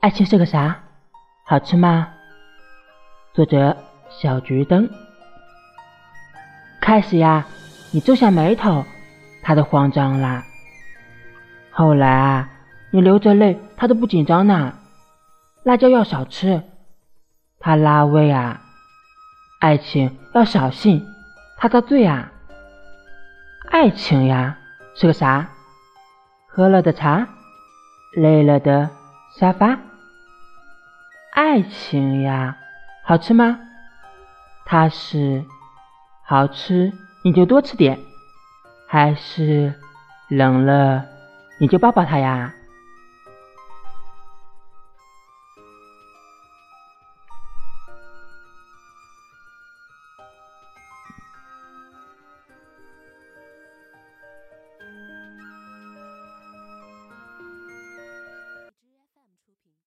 爱情是个啥？好吃吗？作者小桔灯。开始呀，你皱下眉头，他都慌张啦。后来啊，你流着泪，他都不紧张呢。辣椒要少吃，他拉胃啊。爱情要小心，他遭罪啊。爱情呀，是个啥？喝了的茶，累了的沙发。爱情呀，好吃吗？它是好吃，你就多吃点；还是冷了，你就抱抱它呀。